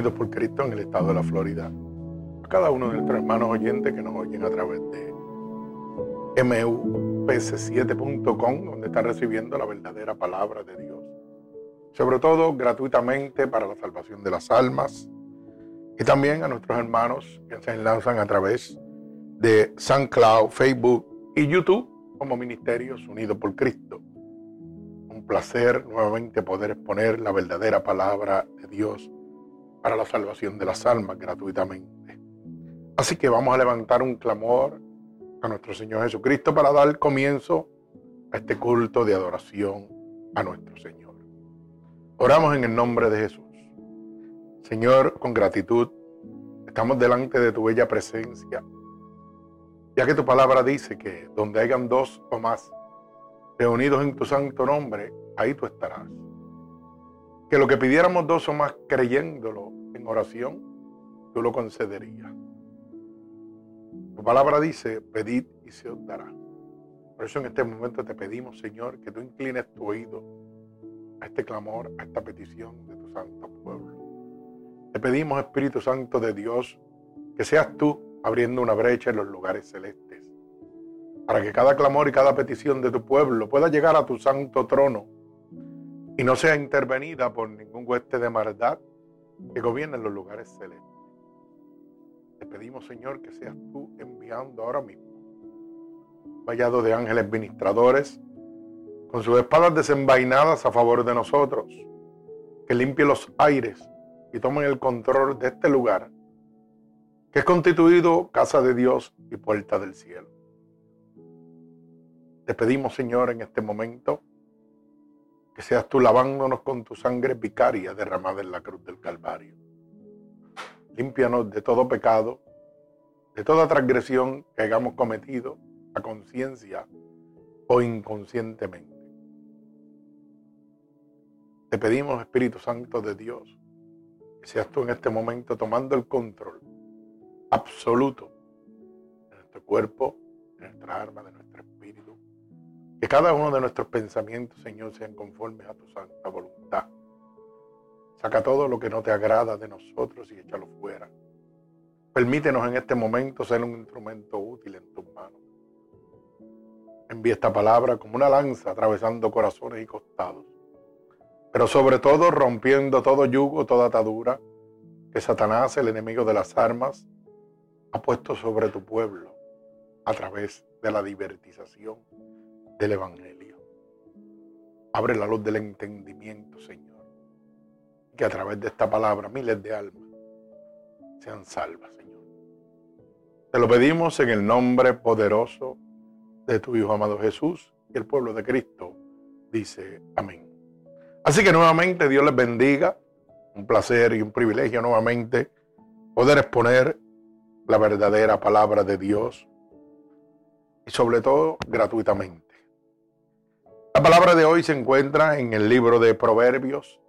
Unidos por Cristo en el estado de la Florida. A cada uno de nuestros hermanos oyentes que nos oyen a través de mupc7.com, donde está recibiendo la verdadera palabra de Dios. Sobre todo gratuitamente para la salvación de las almas. Y también a nuestros hermanos que se enlazan a través de SoundCloud, Facebook y YouTube como Ministerios Unidos por Cristo. Un placer nuevamente poder exponer la verdadera palabra de Dios para la salvación de las almas gratuitamente. Así que vamos a levantar un clamor a nuestro Señor Jesucristo para dar comienzo a este culto de adoración a nuestro Señor. Oramos en el nombre de Jesús. Señor, con gratitud, estamos delante de tu bella presencia, ya que tu palabra dice que donde hayan dos o más reunidos en tu santo nombre, ahí tú estarás que lo que pidiéramos dos o más creyéndolo en oración, tú lo concederías. Tu palabra dice, pedid y se os dará. Por eso en este momento te pedimos, Señor, que tú inclines tu oído a este clamor, a esta petición de tu santo pueblo. Te pedimos, Espíritu Santo de Dios, que seas tú abriendo una brecha en los lugares celestes, para que cada clamor y cada petición de tu pueblo pueda llegar a tu santo trono y no sea intervenida por ningún hueste de maldad que gobierne los lugares celestes. Te pedimos, Señor, que seas tú enviando ahora mismo vallado de ángeles ministradores con sus espadas desenvainadas a favor de nosotros, que limpie los aires y tomen el control de este lugar, que es constituido casa de Dios y puerta del cielo. Te pedimos, Señor, en este momento, que seas tú lavándonos con tu sangre vicaria derramada en la cruz del Calvario. Límpianos de todo pecado, de toda transgresión que hayamos cometido a conciencia o inconscientemente. Te pedimos, Espíritu Santo de Dios, que seas tú en este momento tomando el control absoluto de nuestro cuerpo, de nuestra alma, de nuestro espíritu que cada uno de nuestros pensamientos, Señor, sean conformes a tu santa voluntad. Saca todo lo que no te agrada de nosotros y échalo fuera. Permítenos en este momento ser un instrumento útil en tus manos. Envía esta palabra como una lanza atravesando corazones y costados, pero sobre todo rompiendo todo yugo, toda atadura que Satanás, el enemigo de las armas, ha puesto sobre tu pueblo a través de la divertización del Evangelio. Abre la luz del entendimiento, Señor. Que a través de esta palabra miles de almas sean salvas, Señor. Te lo pedimos en el nombre poderoso de tu Hijo amado Jesús y el pueblo de Cristo dice amén. Así que nuevamente Dios les bendiga. Un placer y un privilegio nuevamente poder exponer la verdadera palabra de Dios y sobre todo gratuitamente. La palabra de hoy se encuentra en el libro de Proverbios,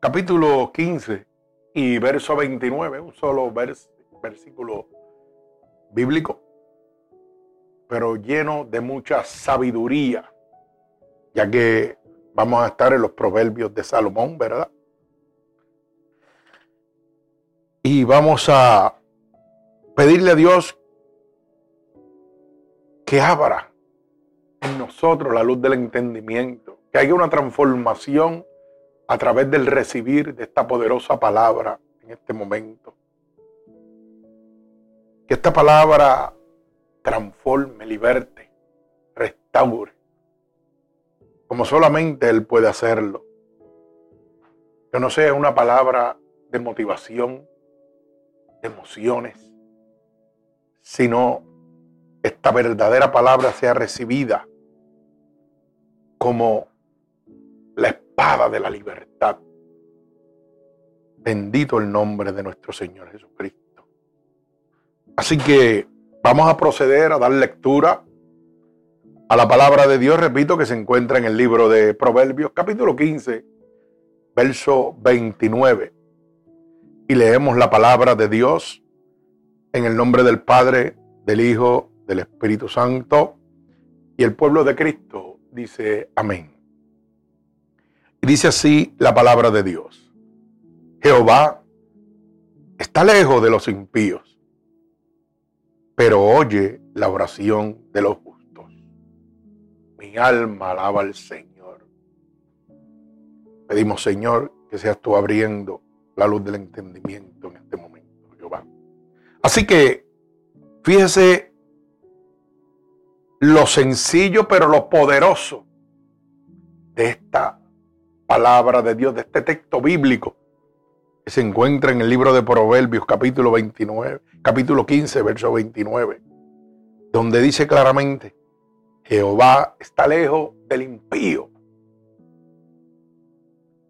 capítulo 15 y verso 29, un solo versículo bíblico, pero lleno de mucha sabiduría, ya que vamos a estar en los proverbios de Salomón, ¿verdad? Y vamos a pedirle a Dios que abra en nosotros la luz del entendimiento, que haya una transformación a través del recibir de esta poderosa palabra en este momento. Que esta palabra transforme, liberte, restaure, como solamente Él puede hacerlo. Que no sea una palabra de motivación, de emociones, sino esta verdadera palabra sea recibida como la espada de la libertad. Bendito el nombre de nuestro Señor Jesucristo. Así que vamos a proceder a dar lectura a la palabra de Dios, repito, que se encuentra en el libro de Proverbios, capítulo 15 verso 29. Y leemos la palabra de Dios en el nombre del Padre, del Hijo, del Espíritu Santo. Y el pueblo de Cristo dice amén. Y dice así la palabra de Dios. Jehová está lejos de los impíos, pero oye la oración de los justos. Mi alma alaba al Señor. Pedimos, Señor, que seas tú abriendo la luz del entendimiento en este momento, Jehová. Así que, fíjese lo sencillo pero lo poderoso de esta palabra de Dios, de este texto bíblico que se encuentra en el libro de Proverbios, capítulo 29, capítulo 15, verso 29, donde dice claramente, Jehová está lejos del impío,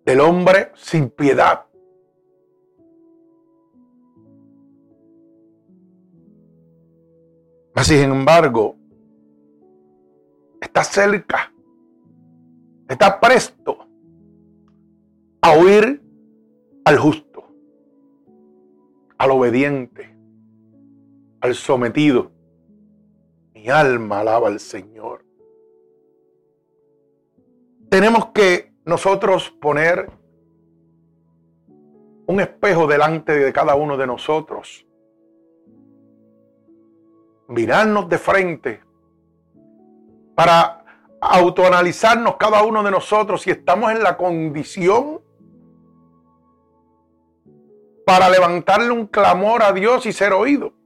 del hombre sin piedad. Mas, sin embargo, está cerca, está presto a oír al justo, al obediente, al sometido. Mi alma alaba al Señor. Tenemos que nosotros poner un espejo delante de cada uno de nosotros. Mirarnos de frente para autoanalizarnos cada uno de nosotros si estamos en la condición para levantarle un clamor a Dios y ser oído.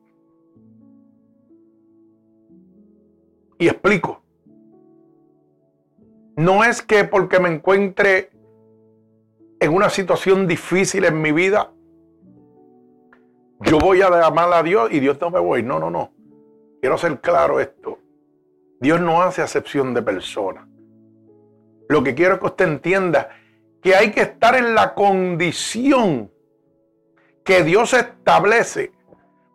Y explico. No es que porque me encuentre en una situación difícil en mi vida, yo voy a llamar a Dios y Dios no me voy. No, no, no. Quiero ser claro esto. Dios no hace acepción de personas. Lo que quiero que usted entienda que hay que estar en la condición que Dios establece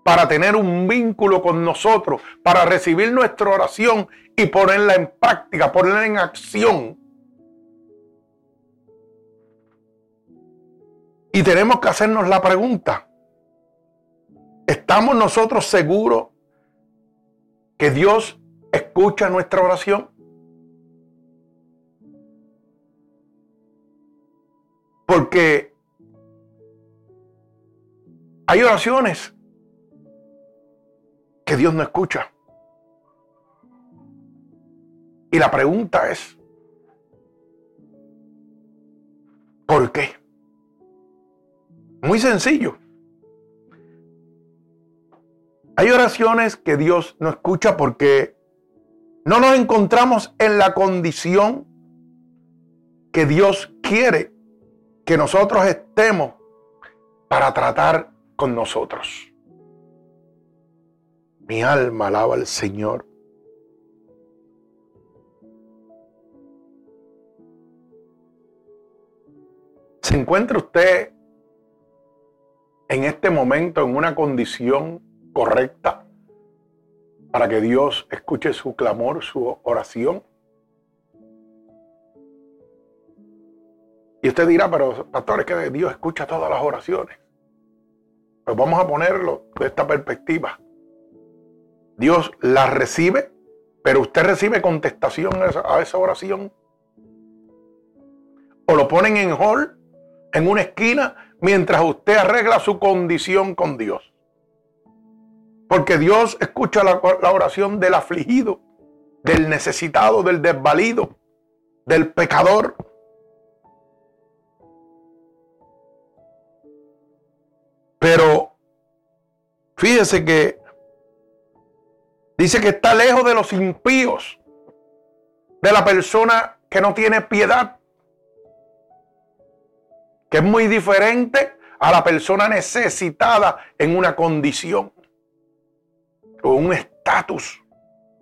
para tener un vínculo con nosotros, para recibir nuestra oración y ponerla en práctica, ponerla en acción. Y tenemos que hacernos la pregunta, ¿estamos nosotros seguros que Dios escucha nuestra oración? Porque hay oraciones que Dios no escucha. Y la pregunta es, ¿por qué? Muy sencillo. Hay oraciones que Dios no escucha porque no nos encontramos en la condición que Dios quiere que nosotros estemos para tratar con nosotros. Mi alma alaba al Señor. ¿Se encuentra usted en este momento en una condición correcta para que Dios escuche su clamor, su oración? Y usted dirá, pero pastor, es que Dios escucha todas las oraciones. Pues vamos a ponerlo de esta perspectiva. Dios la recibe, pero usted recibe contestación a esa oración. O lo ponen en hall, en una esquina, mientras usted arregla su condición con Dios. Porque Dios escucha la, la oración del afligido, del necesitado, del desvalido, del pecador. Pero fíjese que dice que está lejos de los impíos, de la persona que no tiene piedad, que es muy diferente a la persona necesitada en una condición o un estatus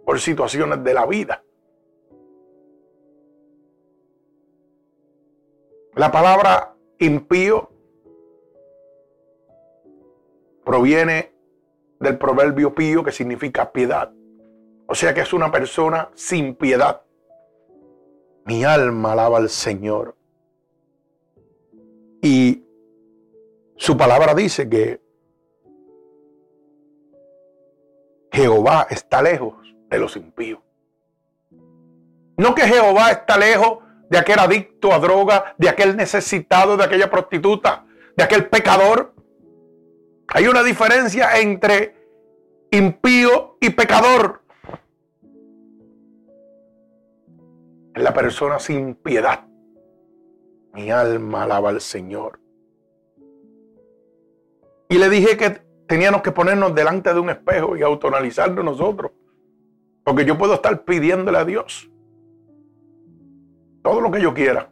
por situaciones de la vida. La palabra impío proviene del proverbio pío que significa piedad. O sea que es una persona sin piedad. Mi alma alaba al Señor. Y su palabra dice que Jehová está lejos de los impíos. No que Jehová está lejos de aquel adicto a droga, de aquel necesitado, de aquella prostituta, de aquel pecador. Hay una diferencia entre impío y pecador. La persona sin piedad. Mi alma alaba al Señor. Y le dije que teníamos que ponernos delante de un espejo y autonalizarnos nosotros. Porque yo puedo estar pidiéndole a Dios todo lo que yo quiera.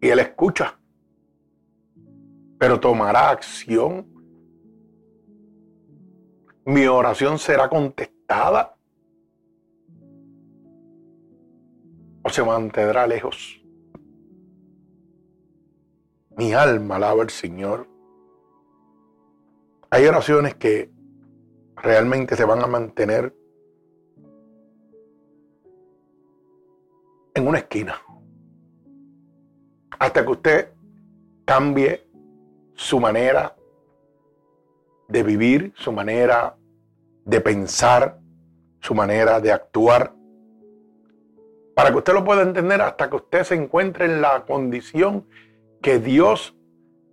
Y Él escucha. Pero tomará acción. Mi oración será contestada. O se mantendrá lejos. Mi alma alaba al Señor. Hay oraciones que realmente se van a mantener en una esquina. Hasta que usted cambie su manera de vivir, su manera de pensar, su manera de actuar. Para que usted lo pueda entender hasta que usted se encuentre en la condición que Dios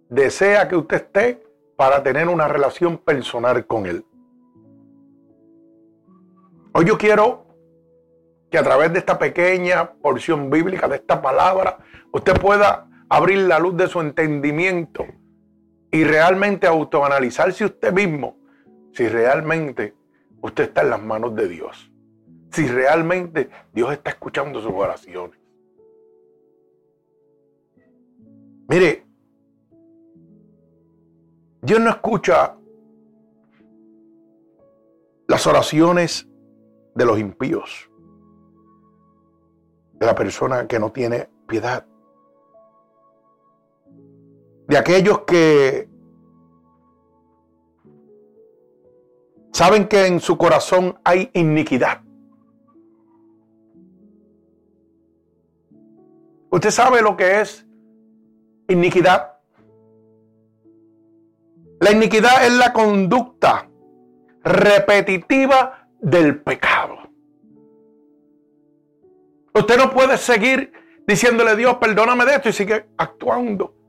desea que usted esté para tener una relación personal con Él. Hoy yo quiero que a través de esta pequeña porción bíblica, de esta palabra, usted pueda abrir la luz de su entendimiento y realmente autoanalizarse usted mismo si realmente usted está en las manos de Dios. Si realmente Dios está escuchando sus oraciones. Mire, Dios no escucha las oraciones de los impíos de la persona que no tiene piedad, de aquellos que saben que en su corazón hay iniquidad. ¿Usted sabe lo que es iniquidad? La iniquidad es la conducta repetitiva del pecado. Usted no puede seguir diciéndole Dios, perdóname de esto y sigue actuando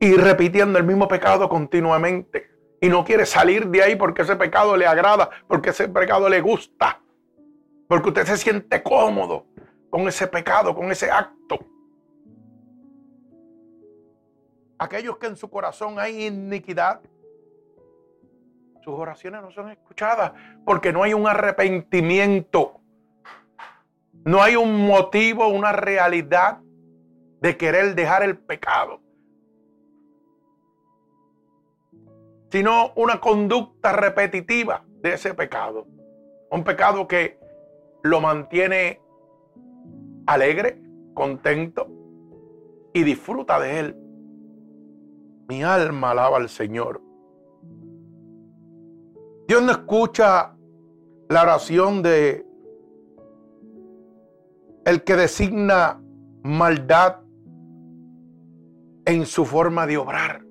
y repitiendo el mismo pecado continuamente. Y no quiere salir de ahí porque ese pecado le agrada, porque ese pecado le gusta, porque usted se siente cómodo con ese pecado, con ese acto. Aquellos que en su corazón hay iniquidad, sus oraciones no son escuchadas porque no hay un arrepentimiento. No hay un motivo, una realidad de querer dejar el pecado, sino una conducta repetitiva de ese pecado. Un pecado que lo mantiene alegre, contento y disfruta de él. Mi alma alaba al Señor. Dios no escucha la oración de el que designa maldad en su forma de obrar.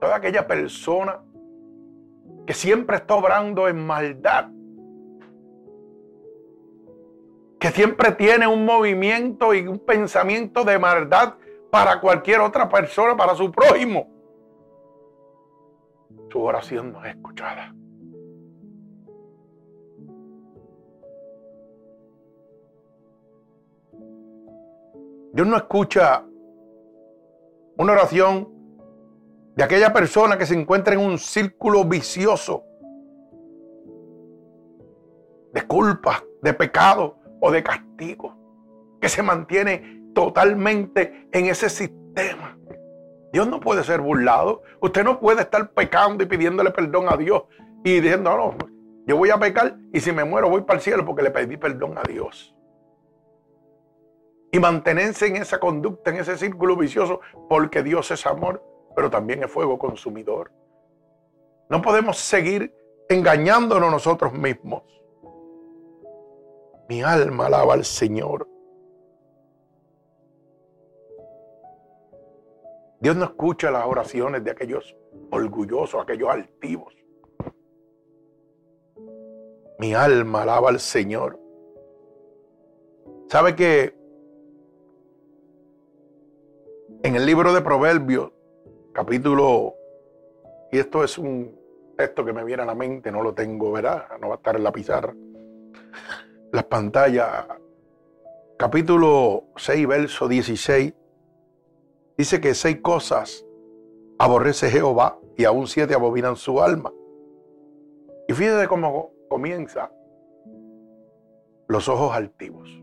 Toda aquella persona que siempre está obrando en maldad, que siempre tiene un movimiento y un pensamiento de maldad para cualquier otra persona, para su prójimo, su oración no es escuchada. Dios no escucha una oración de aquella persona que se encuentra en un círculo vicioso de culpa, de pecado o de castigo, que se mantiene totalmente en ese sistema. Dios no puede ser burlado. Usted no puede estar pecando y pidiéndole perdón a Dios y diciendo, no, yo voy a pecar y si me muero voy para el cielo porque le pedí perdón a Dios y mantenerse en esa conducta, en ese círculo vicioso, porque Dios es amor, pero también es fuego consumidor. No podemos seguir engañándonos nosotros mismos. Mi alma alaba al Señor. Dios no escucha las oraciones de aquellos orgullosos, aquellos altivos. Mi alma alaba al Señor. ¿Sabe que en el libro de Proverbios, capítulo, y esto es un texto que me viene a la mente, no lo tengo, ¿verdad? No va a estar en la pizarra. Las pantallas, capítulo 6, verso 16, dice que seis cosas aborrece Jehová y aún siete abominan su alma. Y fíjese cómo comienza los ojos altivos.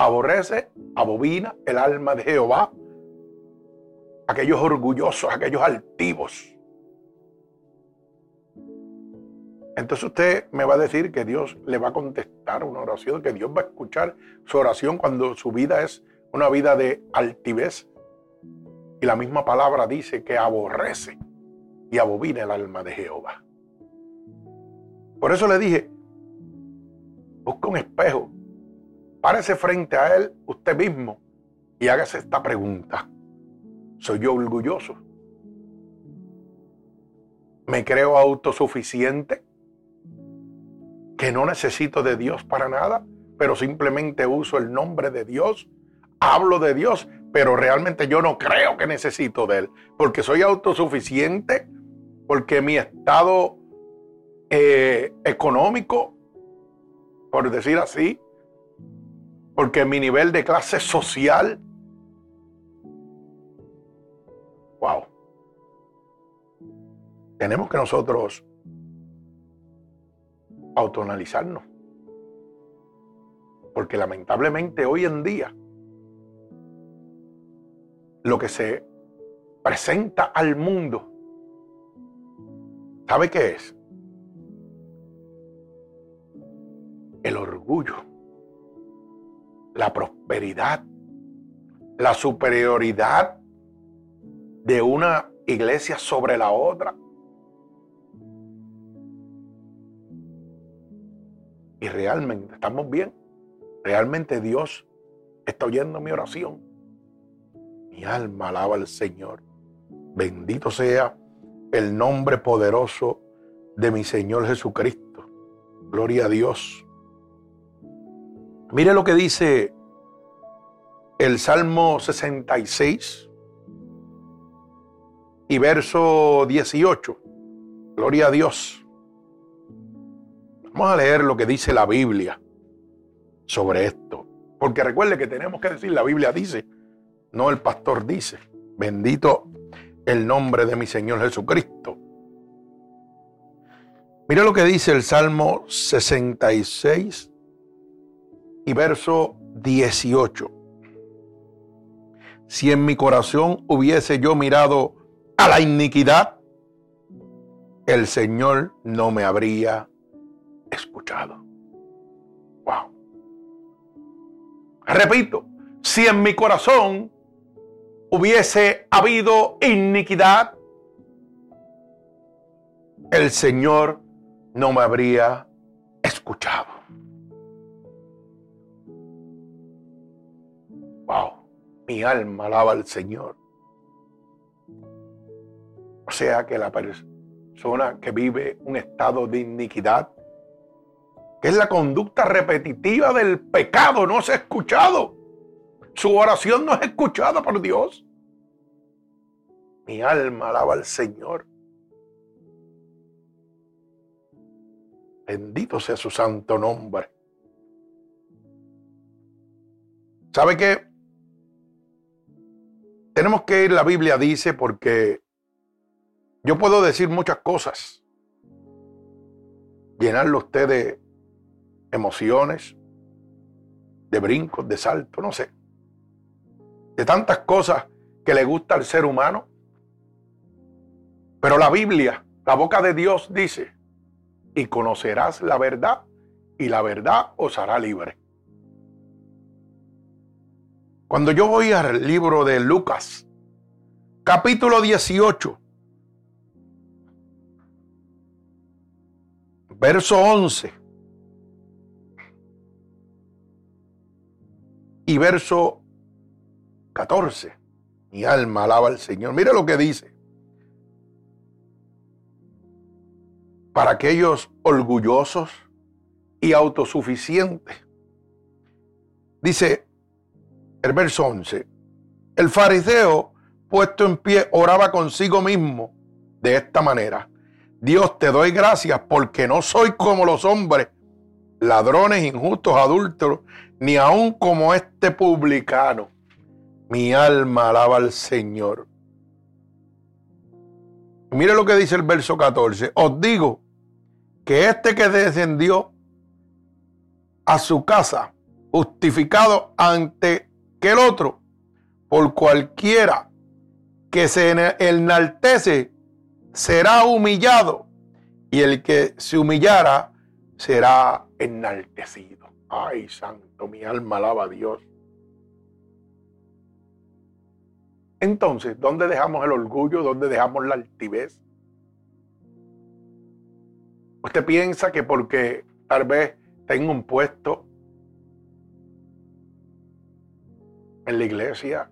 Aborrece, abobina el alma de Jehová. Aquellos orgullosos, aquellos altivos. Entonces usted me va a decir que Dios le va a contestar una oración, que Dios va a escuchar su oración cuando su vida es una vida de altivez. Y la misma palabra dice que aborrece y abobina el alma de Jehová. Por eso le dije, busca un espejo, párese frente a él usted mismo y hágase esta pregunta. ¿Soy yo orgulloso? ¿Me creo autosuficiente? ¿Que no necesito de Dios para nada, pero simplemente uso el nombre de Dios? Hablo de Dios, pero realmente yo no creo que necesito de Él, porque soy autosuficiente, porque mi estado eh, económico, por decir así, porque mi nivel de clase social, wow, tenemos que nosotros autoanalizarnos, porque lamentablemente hoy en día lo que se presenta al mundo ¿Sabe qué es? El orgullo, la prosperidad, la superioridad de una iglesia sobre la otra. Y realmente estamos bien. Realmente Dios está oyendo mi oración. Mi alma alaba al Señor. Bendito sea el nombre poderoso de mi Señor Jesucristo. Gloria a Dios. Mire lo que dice el Salmo 66 y verso 18. Gloria a Dios. Vamos a leer lo que dice la Biblia sobre esto. Porque recuerde que tenemos que decir, la Biblia dice, no el pastor dice. Bendito el nombre de mi Señor Jesucristo. Mira lo que dice el Salmo 66 y verso 18. Si en mi corazón hubiese yo mirado a la iniquidad, el Señor no me habría escuchado. Wow. Repito, si en mi corazón hubiese habido iniquidad, el Señor no me habría escuchado. Mi alma alaba al Señor. O sea que la persona que vive un estado de iniquidad, que es la conducta repetitiva del pecado, no se ha escuchado. Su oración no es escuchada por Dios. Mi alma alaba al Señor. Bendito sea su santo nombre. ¿Sabe qué? Tenemos que ir, la Biblia dice, porque yo puedo decir muchas cosas, llenarlo usted de emociones, de brincos, de saltos, no sé de tantas cosas que le gusta al ser humano. Pero la Biblia, la boca de Dios dice, y conocerás la verdad, y la verdad os hará libre. Cuando yo voy al libro de Lucas, capítulo 18, verso 11, y verso 14. Mi alma alaba al Señor. Mire lo que dice. Para aquellos orgullosos y autosuficientes. Dice el verso 11. El fariseo puesto en pie oraba consigo mismo de esta manera. Dios te doy gracias porque no soy como los hombres, ladrones, injustos, adúlteros, ni aun como este publicano. Mi alma alaba al Señor. Mire lo que dice el verso 14. Os digo que este que descendió a su casa, justificado ante que el otro, por cualquiera que se enaltece, será humillado, y el que se humillara será enaltecido. Ay, santo, mi alma alaba a Dios. Entonces, ¿dónde dejamos el orgullo? ¿Dónde dejamos la altivez? Usted piensa que porque tal vez tengo un puesto en la iglesia,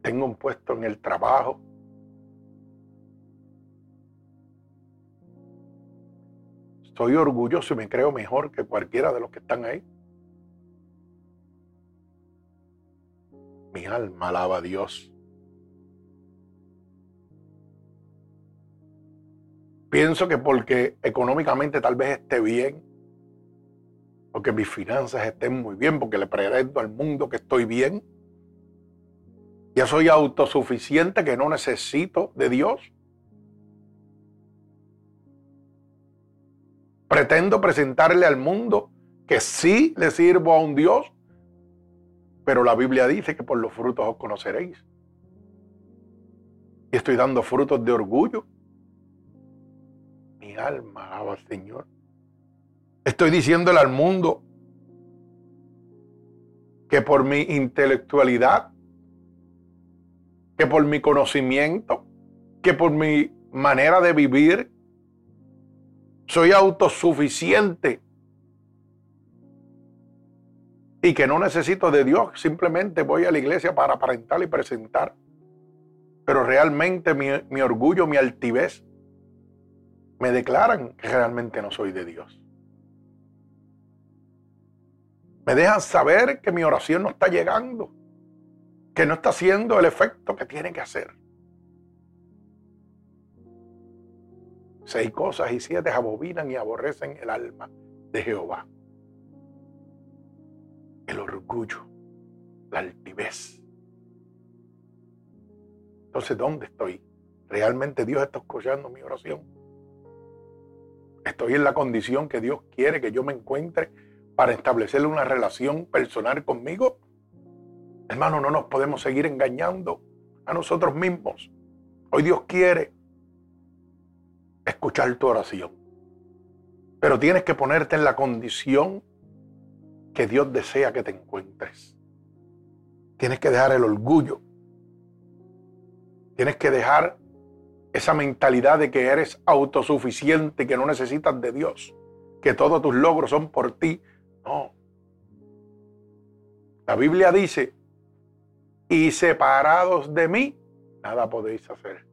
tengo un puesto en el trabajo, soy orgulloso y me creo mejor que cualquiera de los que están ahí. Mi alma alaba a Dios. Pienso que porque económicamente tal vez esté bien, porque mis finanzas estén muy bien, porque le pretendo al mundo que estoy bien, ya soy autosuficiente, que no necesito de Dios. Pretendo presentarle al mundo que sí le sirvo a un Dios pero la Biblia dice que por los frutos os conoceréis. Y estoy dando frutos de orgullo. Mi alma alaba al Señor. Estoy diciéndole al mundo que por mi intelectualidad, que por mi conocimiento, que por mi manera de vivir, soy autosuficiente y que no necesito de Dios, simplemente voy a la iglesia para aparentar y presentar. Pero realmente mi, orgullo, mi altivez, me declaran que realmente no soy de Dios. Me dejan saber que mi oración no está llegando, que no está haciendo el efecto que tiene que hacer. Seis cosas y siete abominan y aborrecen el alma de Jehová el orgullo, la altivez. Entonces, ¿dónde estoy? ¿Realmente Dios está escuchando mi oración? ¿Estoy en la condición que Dios quiere que yo me encuentre para establecer una relación personal conmigo? Hermano, no nos podemos seguir engañando a nosotros mismos. Hoy Dios quiere escuchar tu oración. Pero tienes que ponerte en la condición que Dios desea que te encuentres. Tienes que dejar el orgullo. Tienes que dejar esa mentalidad de que eres autosuficiente, que no necesitas de Dios, que todos tus logros son por ti. No. La Biblia dice, y separados de mí, nada podéis hacer.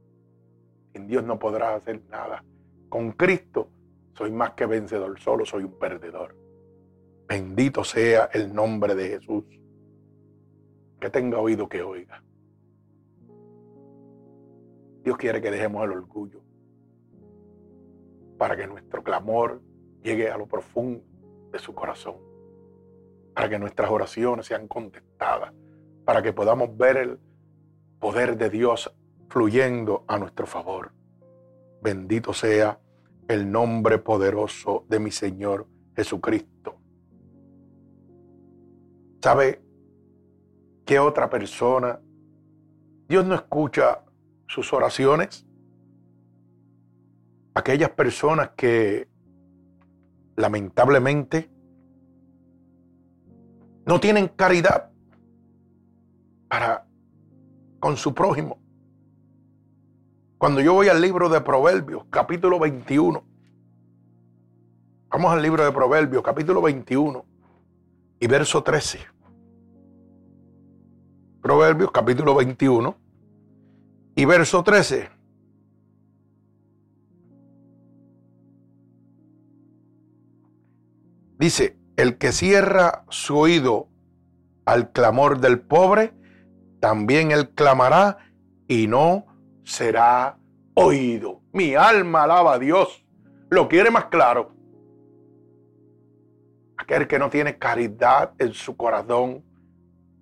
Sin Dios no podrás hacer nada. Con Cristo soy más que vencedor, solo soy un perdedor. Bendito sea el nombre de Jesús. Que tenga oído que oiga. Dios quiere que dejemos el orgullo para que nuestro clamor llegue a lo profundo de su corazón, para que nuestras oraciones sean contestadas, para que podamos ver el poder de Dios fluyendo a nuestro favor. Bendito sea el nombre poderoso de mi Señor Jesucristo. ¿Sabe qué otra persona? Dios no escucha sus oraciones. Aquellas personas que lamentablemente no tienen caridad para con su prójimo. Cuando yo voy al libro de Proverbios, capítulo 21, vamos al libro de Proverbios, capítulo 21 y verso 13. Proverbios capítulo 21 y verso 13. Dice, el que cierra su oído al clamor del pobre, también él clamará y no será oído. Mi alma alaba a Dios. Lo quiere más claro. Aquel que no tiene caridad en su corazón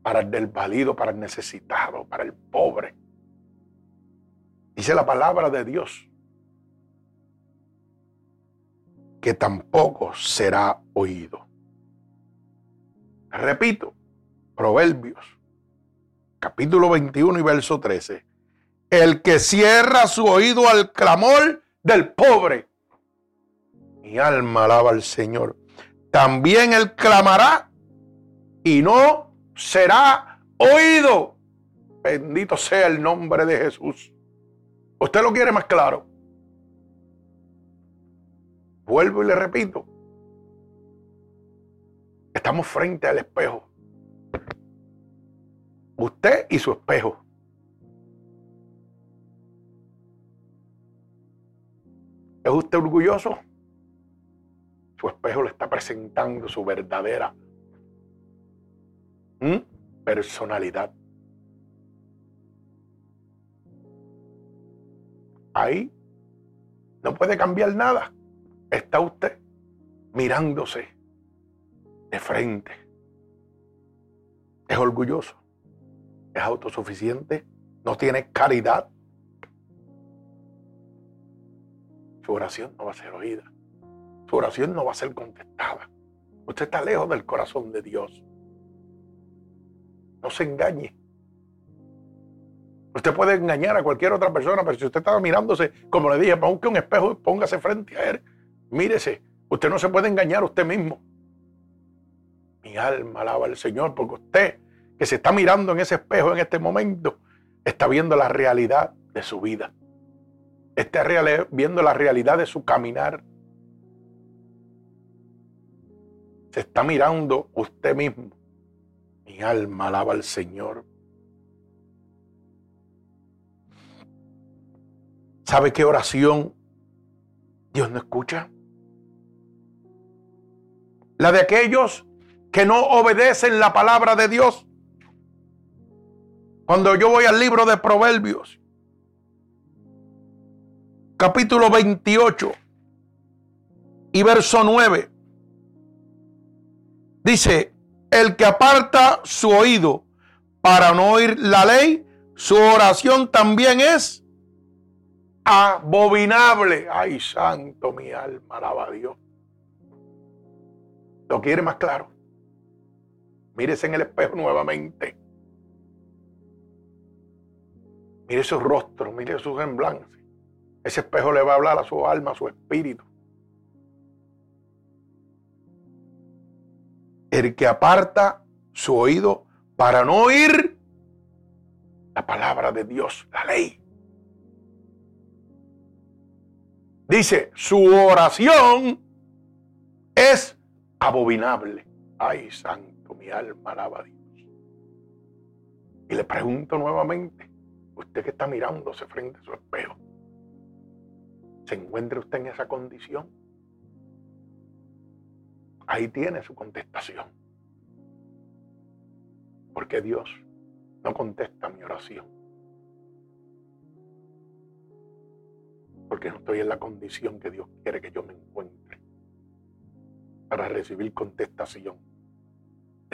para el desvalido, para el necesitado, para el pobre. Dice la palabra de Dios que tampoco será oído. Repito, Proverbios, capítulo 21 y verso 13. El que cierra su oído al clamor del pobre. Mi alma alaba al Señor. También él clamará y no será oído. Bendito sea el nombre de Jesús. ¿Usted lo quiere más claro? Vuelvo y le repito. Estamos frente al espejo. Usted y su espejo. ¿Es usted orgulloso? Su espejo le está presentando su verdadera personalidad. Ahí no puede cambiar nada está usted mirándose de frente. Es orgulloso, es autosuficiente, no tiene caridad. Su oración no va a ser oída. Su oración no va a ser contestada. Usted está lejos del corazón de Dios. No se engañe. Usted puede engañar a cualquier otra persona, pero si usted está mirándose, como le dije, ponga un espejo y póngase frente a él Mírese, usted no se puede engañar a usted mismo. Mi alma alaba al Señor porque usted que se está mirando en ese espejo en este momento está viendo la realidad de su vida. Está viendo la realidad de su caminar. Se está mirando usted mismo. Mi alma alaba al Señor. ¿Sabe qué oración Dios no escucha? la de aquellos que no obedecen la palabra de Dios. Cuando yo voy al libro de Proverbios, capítulo 28 y verso 9, dice, el que aparta su oído para no oír la ley, su oración también es abominable. Ay, santo, mi alma, alaba a Dios. ¿Lo quiere más claro? Mírese en el espejo nuevamente. Mire su rostro, mire su semblante. Ese espejo le va a hablar a su alma, a su espíritu. El que aparta su oído para no oír la palabra de Dios, la ley. Dice, su oración es abominable. Ay, santo, mi alma alaba a Dios. Y le pregunto nuevamente, usted que está mirándose frente a su espejo, ¿se encuentra usted en esa condición? Ahí tiene su contestación. Porque Dios no contesta mi oración. Porque no estoy en la condición que Dios quiere que yo me encuentre para recibir contestación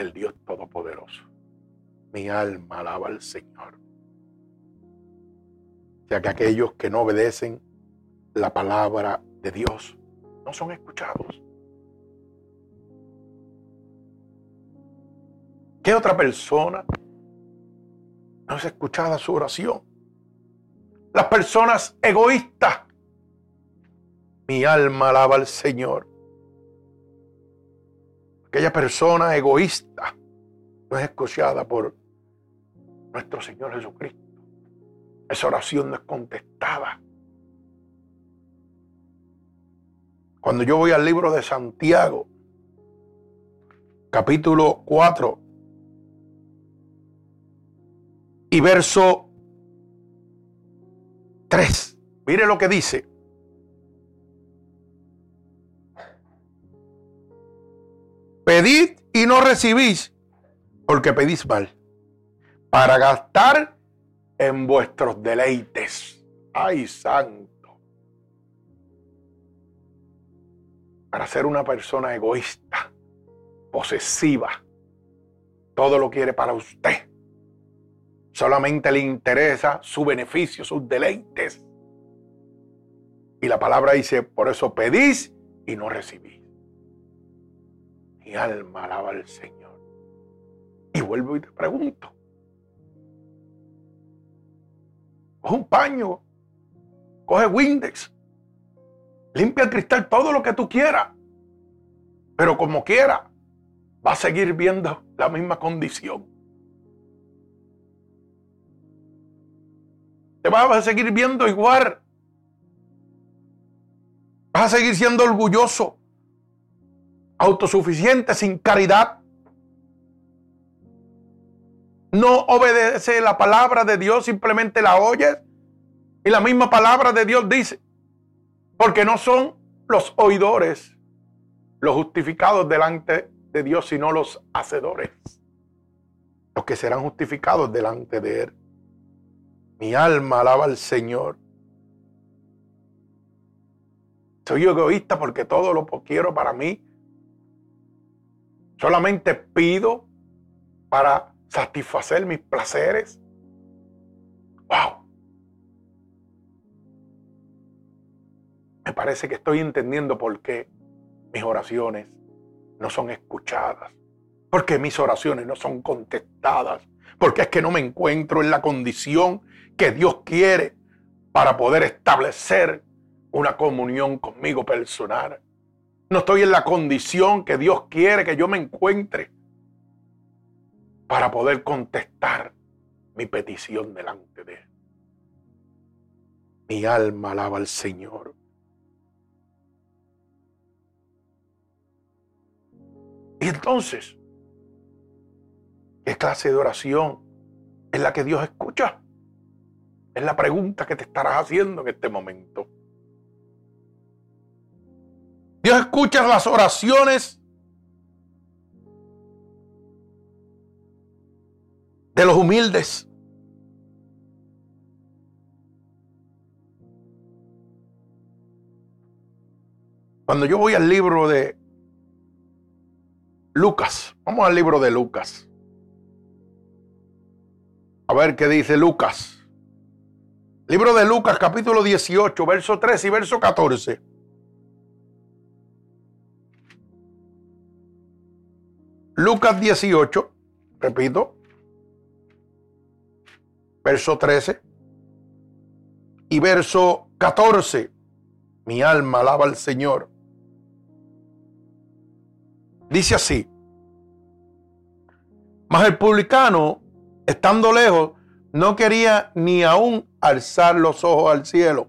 del Dios Todopoderoso. Mi alma alaba al Señor. Ya que aquellos que no obedecen la palabra de Dios no son escuchados. ¿Qué otra persona no es escuchada su oración? Las personas egoístas. Mi alma alaba al Señor aquella persona egoísta no es escuchada por nuestro Señor Jesucristo. Esa oración no es contestada. Cuando yo voy al libro de Santiago, capítulo 4, y verso 3. Mire lo que dice. Pedid y no recibís, porque pedís mal, para gastar en vuestros deleites. Ay, santo. Para ser una persona egoísta, posesiva, todo lo quiere para usted. Solamente le interesa su beneficio, sus deleites. Y la palabra dice, por eso pedís y no recibís. Alma alaba al Señor. Y vuelvo y te pregunto. Coge un paño, coge Windex, limpia el cristal, todo lo que tú quieras. Pero como quiera, va a seguir viendo la misma condición. Te vas a seguir viendo igual. Vas a seguir siendo orgulloso, autosuficiente, sin caridad. No obedece la palabra de Dios, simplemente la oyes. Y la misma palabra de Dios dice, porque no son los oidores los justificados delante de Dios, sino los hacedores, los que serán justificados delante de Él. Mi alma alaba al Señor. Soy egoísta porque todo lo quiero para mí. Solamente pido para satisfacer mis placeres. ¡Wow! Me parece que estoy entendiendo por qué mis oraciones no son escuchadas. Porque mis oraciones no son contestadas. Porque es que no me encuentro en la condición que Dios quiere para poder establecer una comunión conmigo personal. No estoy en la condición que Dios quiere que yo me encuentre para poder contestar mi petición delante de Él. Mi alma alaba al Señor. Y entonces, ¿qué clase de oración es la que Dios escucha? Es la pregunta que te estarás haciendo en este momento. Dios escucha las oraciones de los humildes. Cuando yo voy al libro de Lucas, vamos al libro de Lucas. A ver qué dice Lucas. Libro de Lucas, capítulo 18, verso 3 y verso 14. Lucas 18, repito, verso 13 y verso 14. Mi alma alaba al Señor. Dice así, mas el publicano, estando lejos, no quería ni aún alzar los ojos al cielo,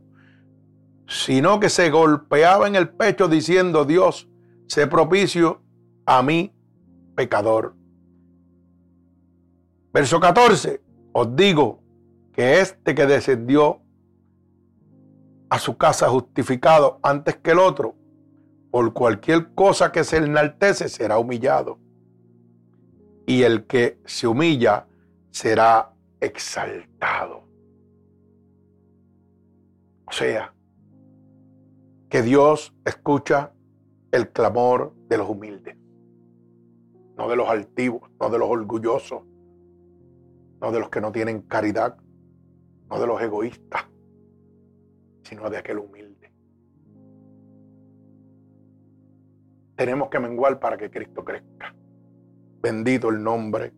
sino que se golpeaba en el pecho diciendo, Dios, sé propicio a mí, pecador. Verso 14, os digo que este que descendió a su casa justificado antes que el otro, por cualquier cosa que se enaltece será humillado. Y el que se humilla será exaltado. O sea, que Dios escucha el clamor de los humildes, no de los altivos, no de los orgullosos, no de los que no tienen caridad, no de los egoístas, sino de aquel humilde. Tenemos que menguar para que Cristo crezca. Bendito el nombre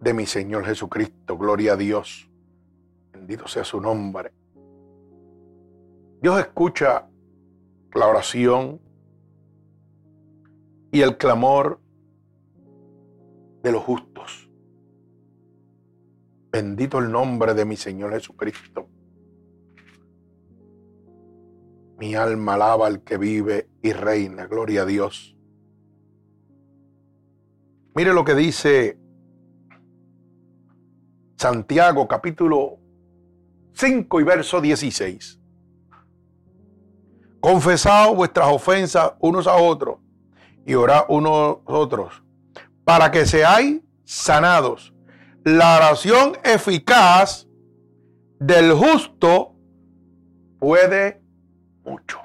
de mi Señor Jesucristo. Gloria a Dios. Bendito sea su nombre. Dios escucha la oración y el clamor de los justos. Bendito el nombre de mi Señor Jesucristo. Mi alma alaba al que vive y reina. Gloria a Dios. Mire lo que dice Santiago capítulo 5 y verso 16. Confesad vuestras ofensas unos a otros y orad unos a otros para que seáis sanados. La oración eficaz del justo puede mucho.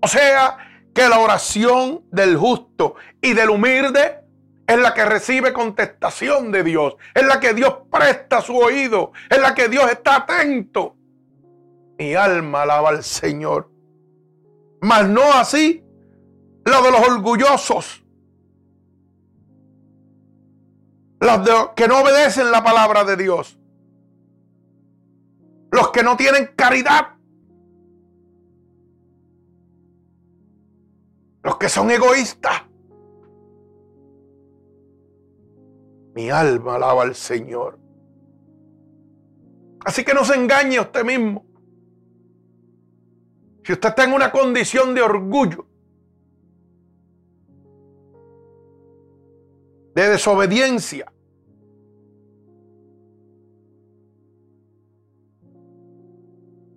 O sea, que la oración del justo y del humilde es la que recibe contestación de Dios, es la que Dios presta su oído, es la que Dios está atento. Mi alma alaba al Señor. Mas no así la de los orgullosos, los que no obedecen la palabra de Dios, los que no tienen caridad, los que son egoístas. Mi alma alaba al Señor. Así que no se engañe usted mismo. Si usted está en una condición de orgullo, de desobediencia,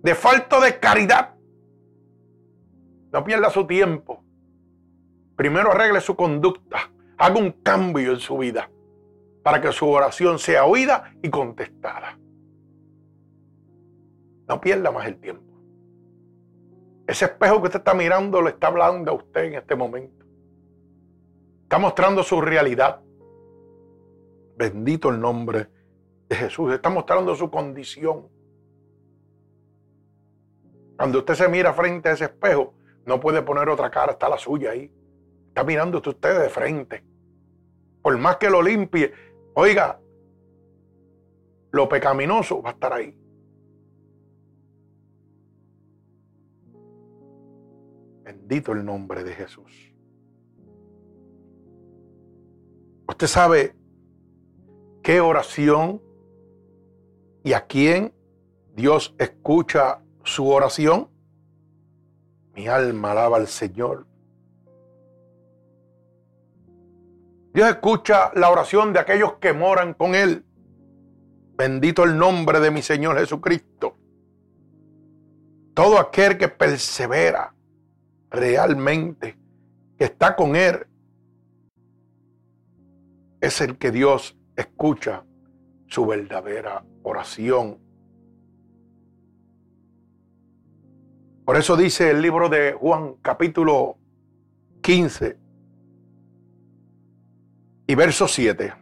de falta de caridad, no pierda su tiempo. Primero arregle su conducta, haga un cambio en su vida para que su oración sea oída y contestada. No pierda más el tiempo. Ese espejo que usted está mirando le está hablando a usted en este momento. Está mostrando su realidad. Bendito el nombre de Jesús. Está mostrando su condición. Cuando usted se mira frente a ese espejo, no puede poner otra cara, está la suya ahí. Está mirando usted de frente. Por más que lo limpie, Oiga, lo pecaminoso va a estar ahí. Bendito el nombre de Jesús. Usted sabe qué oración y a quién Dios escucha su oración. Mi alma alaba al Señor. Dios escucha la oración de aquellos que moran con Él. Bendito el nombre de mi Señor Jesucristo. Todo aquel que persevera realmente, que está con Él, es el que Dios escucha su verdadera oración. Por eso dice el libro de Juan capítulo 15, y verso 7.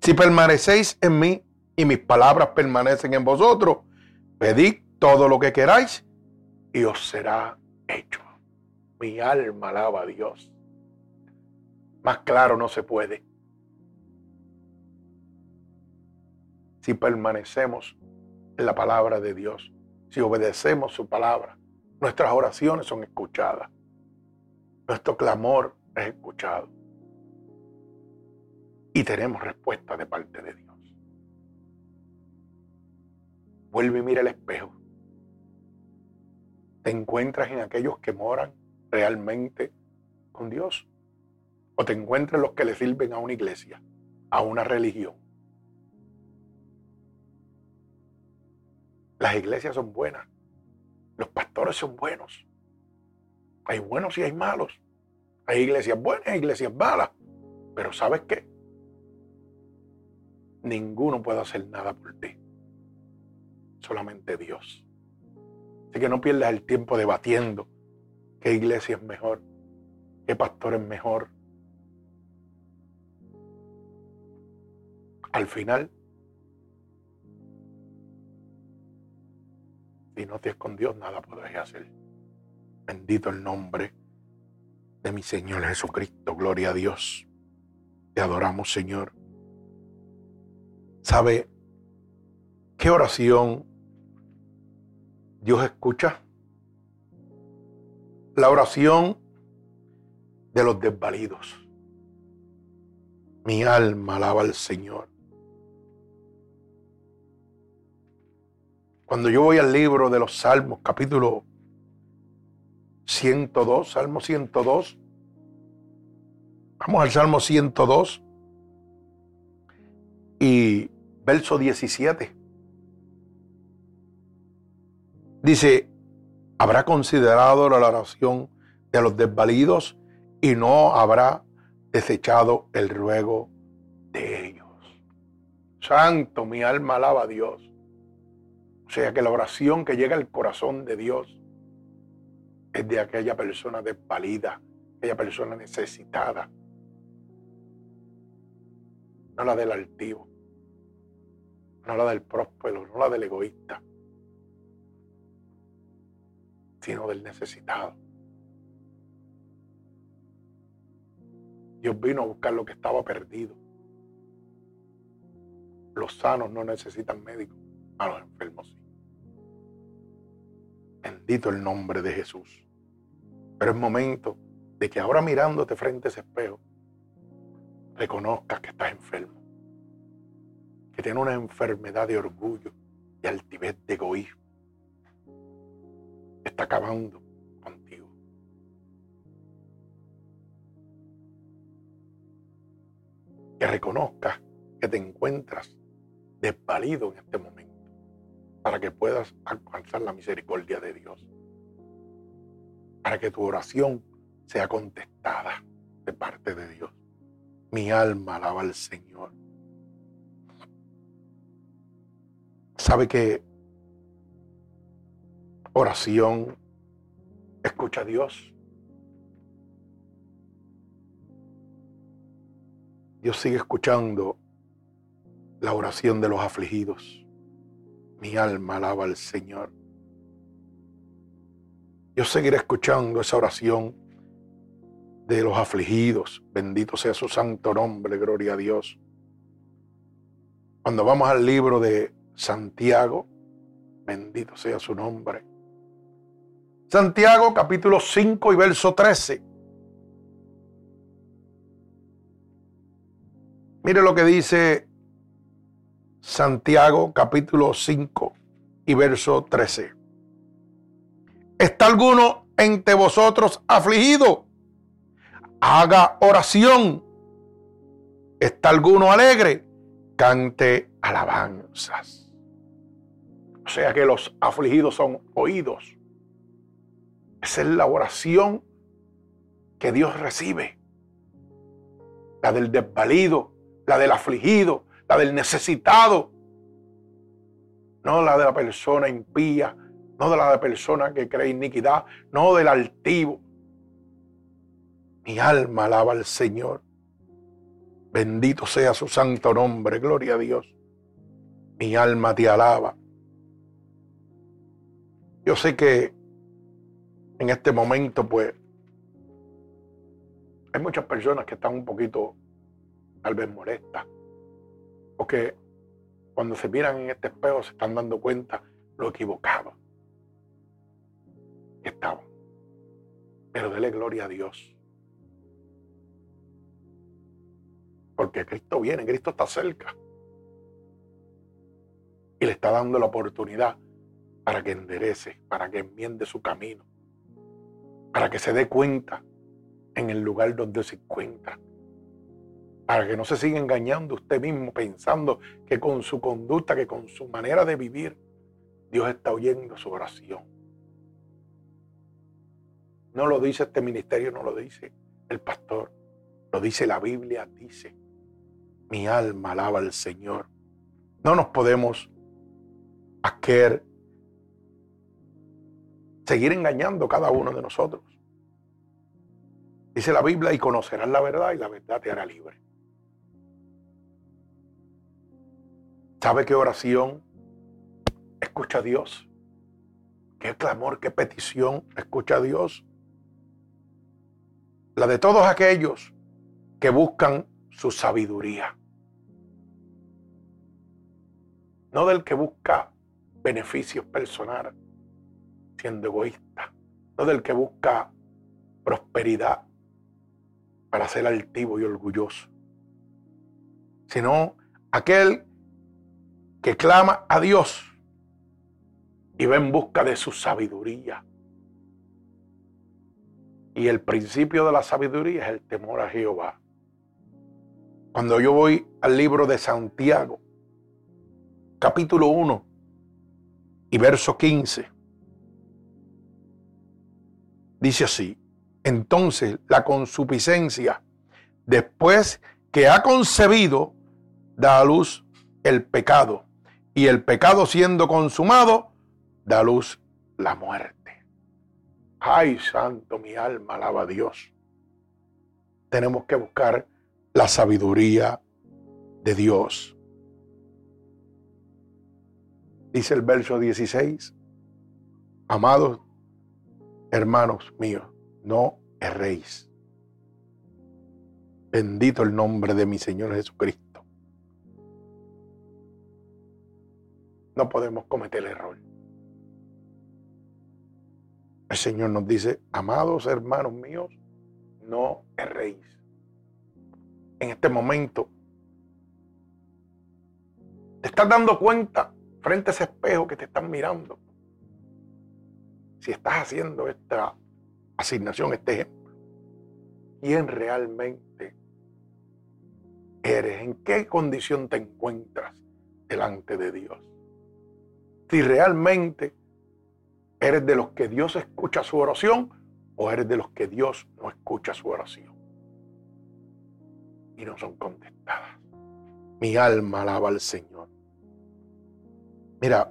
Si permanecéis en mí y mis palabras permanecen en vosotros, pedid todo lo que queráis y os será hecho. Mi alma alaba a Dios. Más claro no se puede. Si permanecemos en la palabra de Dios, si obedecemos su palabra, nuestras oraciones son escuchadas. Nuestro clamor es escuchado y tenemos respuesta de parte de Dios. Vuelve y mira el espejo. ¿Te encuentras en aquellos que moran realmente con Dios? ¿O te encuentras en los que le sirven a una iglesia, a una religión? Las iglesias son buenas. Los pastores son buenos. Hay buenos y hay malos. Hay iglesias buenas y iglesias malas. Pero ¿sabes qué? ninguno puede hacer nada por ti. Solamente Dios. Así que no pierdas el tiempo debatiendo qué iglesia es mejor, qué pastor es mejor. Al final, si no te con Dios, nada podrás hacer. Bendito el nombre de mi Señor Jesucristo. Gloria a Dios. Te adoramos, Señor. ¿Sabe qué oración Dios escucha? La oración de los desvalidos. Mi alma alaba al Señor. Cuando yo voy al libro de los Salmos, capítulo 102, Salmo 102, vamos al Salmo 102 y verso 17. Dice, habrá considerado la oración de los desvalidos y no habrá desechado el ruego de ellos. Santo, mi alma alaba a Dios. O sea que la oración que llega al corazón de Dios es de aquella persona desvalida, aquella persona necesitada, no la del altivo, no la del próspero, no la del egoísta, sino del necesitado. Dios vino a buscar lo que estaba perdido. Los sanos no necesitan médicos, a los enfermos sí. Bendito el nombre de Jesús. Pero es momento de que ahora mirándote frente a ese espejo, reconozcas que estás enfermo, que tienes una enfermedad de orgullo y altivez de egoísmo. Está acabando contigo. Que reconozcas que te encuentras desvalido en este momento para que puedas alcanzar la misericordia de Dios. Para que tu oración sea contestada de parte de Dios. Mi alma alaba al Señor. Sabe que oración escucha a Dios. Dios sigue escuchando la oración de los afligidos. Mi alma alaba al Señor. Yo seguiré escuchando esa oración de los afligidos. Bendito sea su santo nombre, gloria a Dios. Cuando vamos al libro de Santiago, bendito sea su nombre. Santiago capítulo 5 y verso 13. Mire lo que dice Santiago capítulo 5 y verso 13. ¿Está alguno entre vosotros afligido? Haga oración. ¿Está alguno alegre? Cante alabanzas. O sea que los afligidos son oídos. Esa es la oración que Dios recibe. La del desvalido, la del afligido, la del necesitado, no la de la persona impía, no de la de la persona que cree iniquidad, no del altivo. Mi alma alaba al Señor. Bendito sea su santo nombre, gloria a Dios. Mi alma te alaba. Yo sé que en este momento, pues, hay muchas personas que están un poquito, tal vez molestas, porque cuando se miran en este espejo se están dando cuenta lo equivocado que estaban. Pero dele gloria a Dios. Porque Cristo viene, Cristo está cerca. Y le está dando la oportunidad para que enderece, para que enmiende su camino, para que se dé cuenta en el lugar donde se encuentra, para que no se siga engañando usted mismo pensando que con su conducta, que con su manera de vivir, Dios está oyendo su oración. No lo dice este ministerio, no lo dice el pastor, lo dice la Biblia, dice, mi alma alaba al Señor. No nos podemos hacer seguir engañando cada uno de nosotros. Dice la Biblia, y conocerás la verdad y la verdad te hará libre. ¿Sabe qué oración escucha a Dios? ¿Qué clamor, qué petición escucha a Dios? La de todos aquellos que buscan su sabiduría. No del que busca beneficios personales, siendo egoísta. No del que busca prosperidad para ser altivo y orgulloso. Sino aquel que clama a Dios y va en busca de su sabiduría. Y el principio de la sabiduría es el temor a Jehová. Cuando yo voy al libro de Santiago, capítulo 1 y verso 15, dice así, entonces la consuficiencia, después que ha concebido, da a luz el pecado, y el pecado siendo consumado, da luz la muerte. Ay, santo, mi alma alaba a Dios. Tenemos que buscar la sabiduría de Dios. Dice el verso 16, amados hermanos míos, no erréis. Bendito el nombre de mi Señor Jesucristo. No podemos cometer error. El Señor nos dice, amados hermanos míos, no erréis. En este momento, te estás dando cuenta frente a ese espejo que te están mirando. Si estás haciendo esta asignación, este ejemplo, ¿quién realmente eres? ¿En qué condición te encuentras delante de Dios? Si realmente ¿Eres de los que Dios escucha su oración o eres de los que Dios no escucha su oración? Y no son contestadas. Mi alma alaba al Señor. Mira,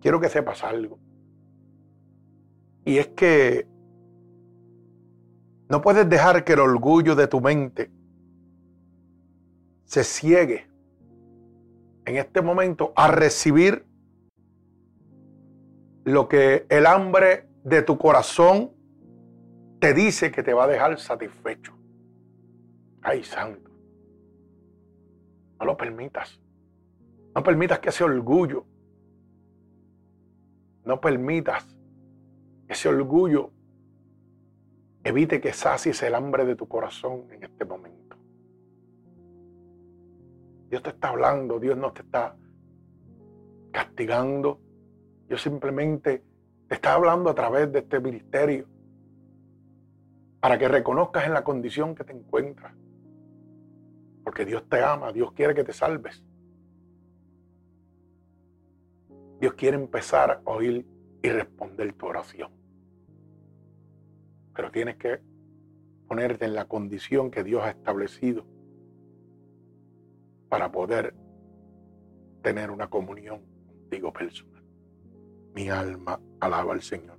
quiero que sepas algo. Y es que no puedes dejar que el orgullo de tu mente se ciegue en este momento a recibir lo que el hambre de tu corazón te dice que te va a dejar satisfecho. Ay, santo. No lo permitas. No permitas que ese orgullo, no permitas que ese orgullo evite que sacies el hambre de tu corazón en este momento. Dios te está hablando, Dios no te está castigando. Dios simplemente te está hablando a través de este ministerio para que reconozcas en la condición que te encuentras. Porque Dios te ama, Dios quiere que te salves. Dios quiere empezar a oír y responder tu oración. Pero tienes que ponerte en la condición que Dios ha establecido para poder tener una comunión contigo personal. Mi alma alaba al Señor.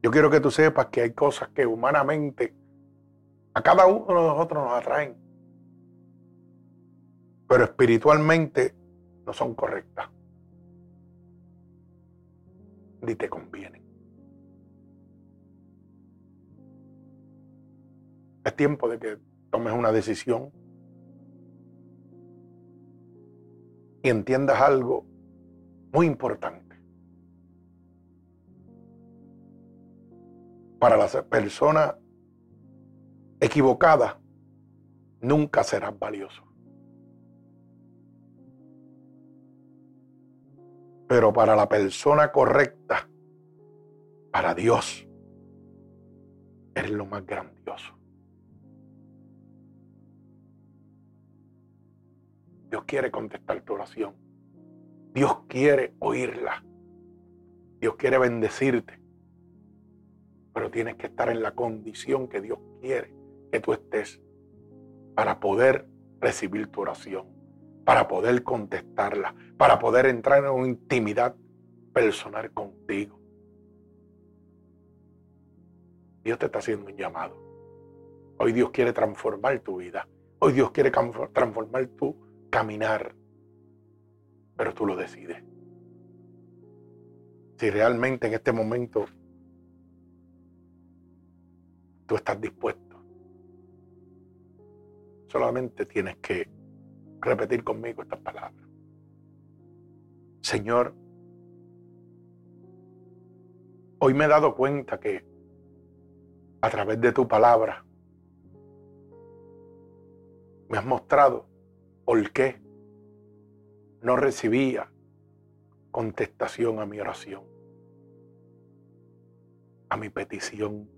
Yo quiero que tú sepas que hay cosas que humanamente a cada uno de nosotros nos atraen, pero espiritualmente no son correctas. Ni te convienen. Es tiempo de que tomes una decisión entiendas algo muy importante. Para las personas equivocadas, nunca serás valioso. Pero para la persona correcta, para Dios, eres lo más grandioso. Dios quiere contestar tu oración. Dios quiere oírla. Dios quiere bendecirte. Pero tienes que estar en la condición que Dios quiere que tú estés para poder recibir tu oración, para poder contestarla, para poder entrar en una intimidad personal contigo. Dios te está haciendo un llamado. Hoy Dios quiere transformar tu vida. Hoy Dios quiere transformar tu caminar, pero tú lo decides. Si realmente en este momento tú estás dispuesto, solamente tienes que repetir conmigo estas palabras. Señor, hoy me he dado cuenta que a través de tu palabra me has mostrado ¿Por qué no recibía contestación a mi oración, a mi petición,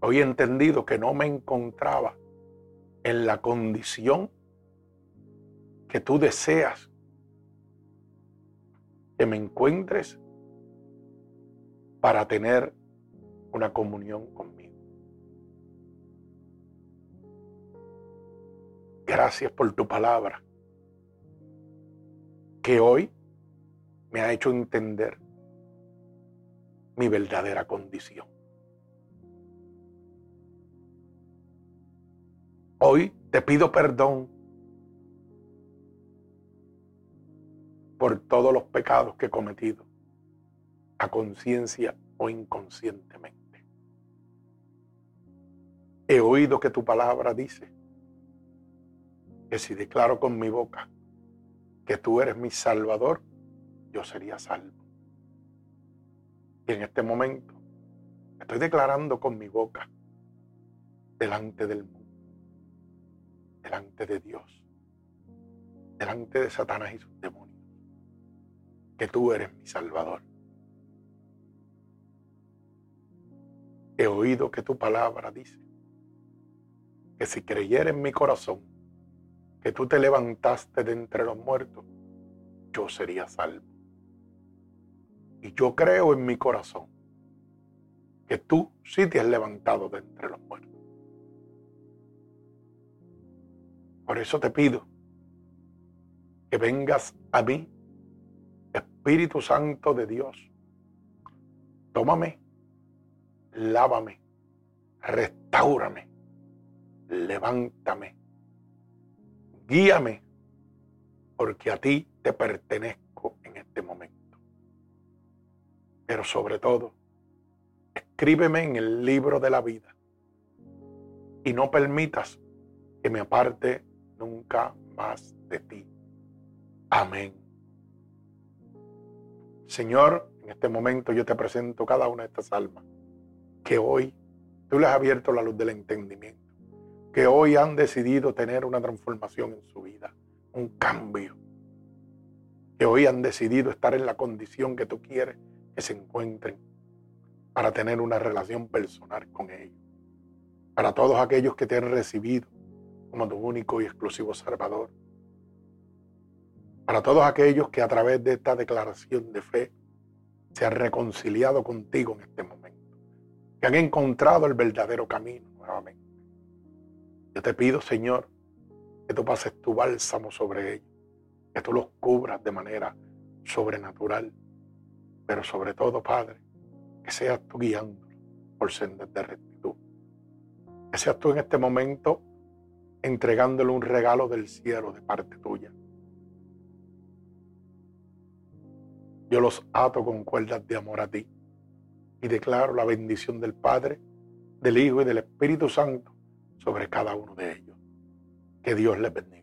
Hoy he entendido que no me encontraba en la condición que tú deseas que me encuentres para tener una comunión conmigo. Gracias por tu palabra, que hoy me ha hecho entender mi verdadera condición. Hoy te pido perdón por todos los pecados que he cometido, a conciencia o inconscientemente. He oído que tu palabra dice que si declaro con mi boca que tú eres mi salvador, yo sería salvo. Y en este momento estoy declarando con mi boca delante del mundo delante de Dios, delante de Satanás y sus demonios, que tú eres mi Salvador. He oído que tu palabra dice que si creyera en mi corazón que tú te levantaste de entre los muertos, yo sería salvo. Y yo creo en mi corazón que tú sí te has levantado de entre los muertos. Por eso te pido que vengas a mí, Espíritu Santo de Dios. Tómame, lávame, restaurame, levántame, guíame, porque a ti te pertenezco en este momento. Pero sobre todo, escríbeme en el libro de la vida y no permitas que me aparte nunca más de ti. Amén. Señor, en este momento yo te presento cada una de estas almas que hoy tú les has abierto la luz del entendimiento, que hoy han decidido tener una transformación en su vida, un cambio, que hoy han decidido estar en la condición que tú quieres que se encuentren para tener una relación personal con ellos. Para todos aquellos que te han recibido como tu único y exclusivo Salvador. Para todos aquellos que a través de esta declaración de fe se han reconciliado contigo en este momento, que han encontrado el verdadero camino nuevamente. Yo te pido, Señor, que tú pases tu bálsamo sobre ellos, que tú los cubras de manera sobrenatural, pero sobre todo, Padre, que seas tú guiándolos por sendas de rectitud. Que seas tú en este momento entregándole un regalo del cielo de parte tuya. Yo los ato con cuerdas de amor a ti y declaro la bendición del Padre, del Hijo y del Espíritu Santo sobre cada uno de ellos. Que Dios les bendiga.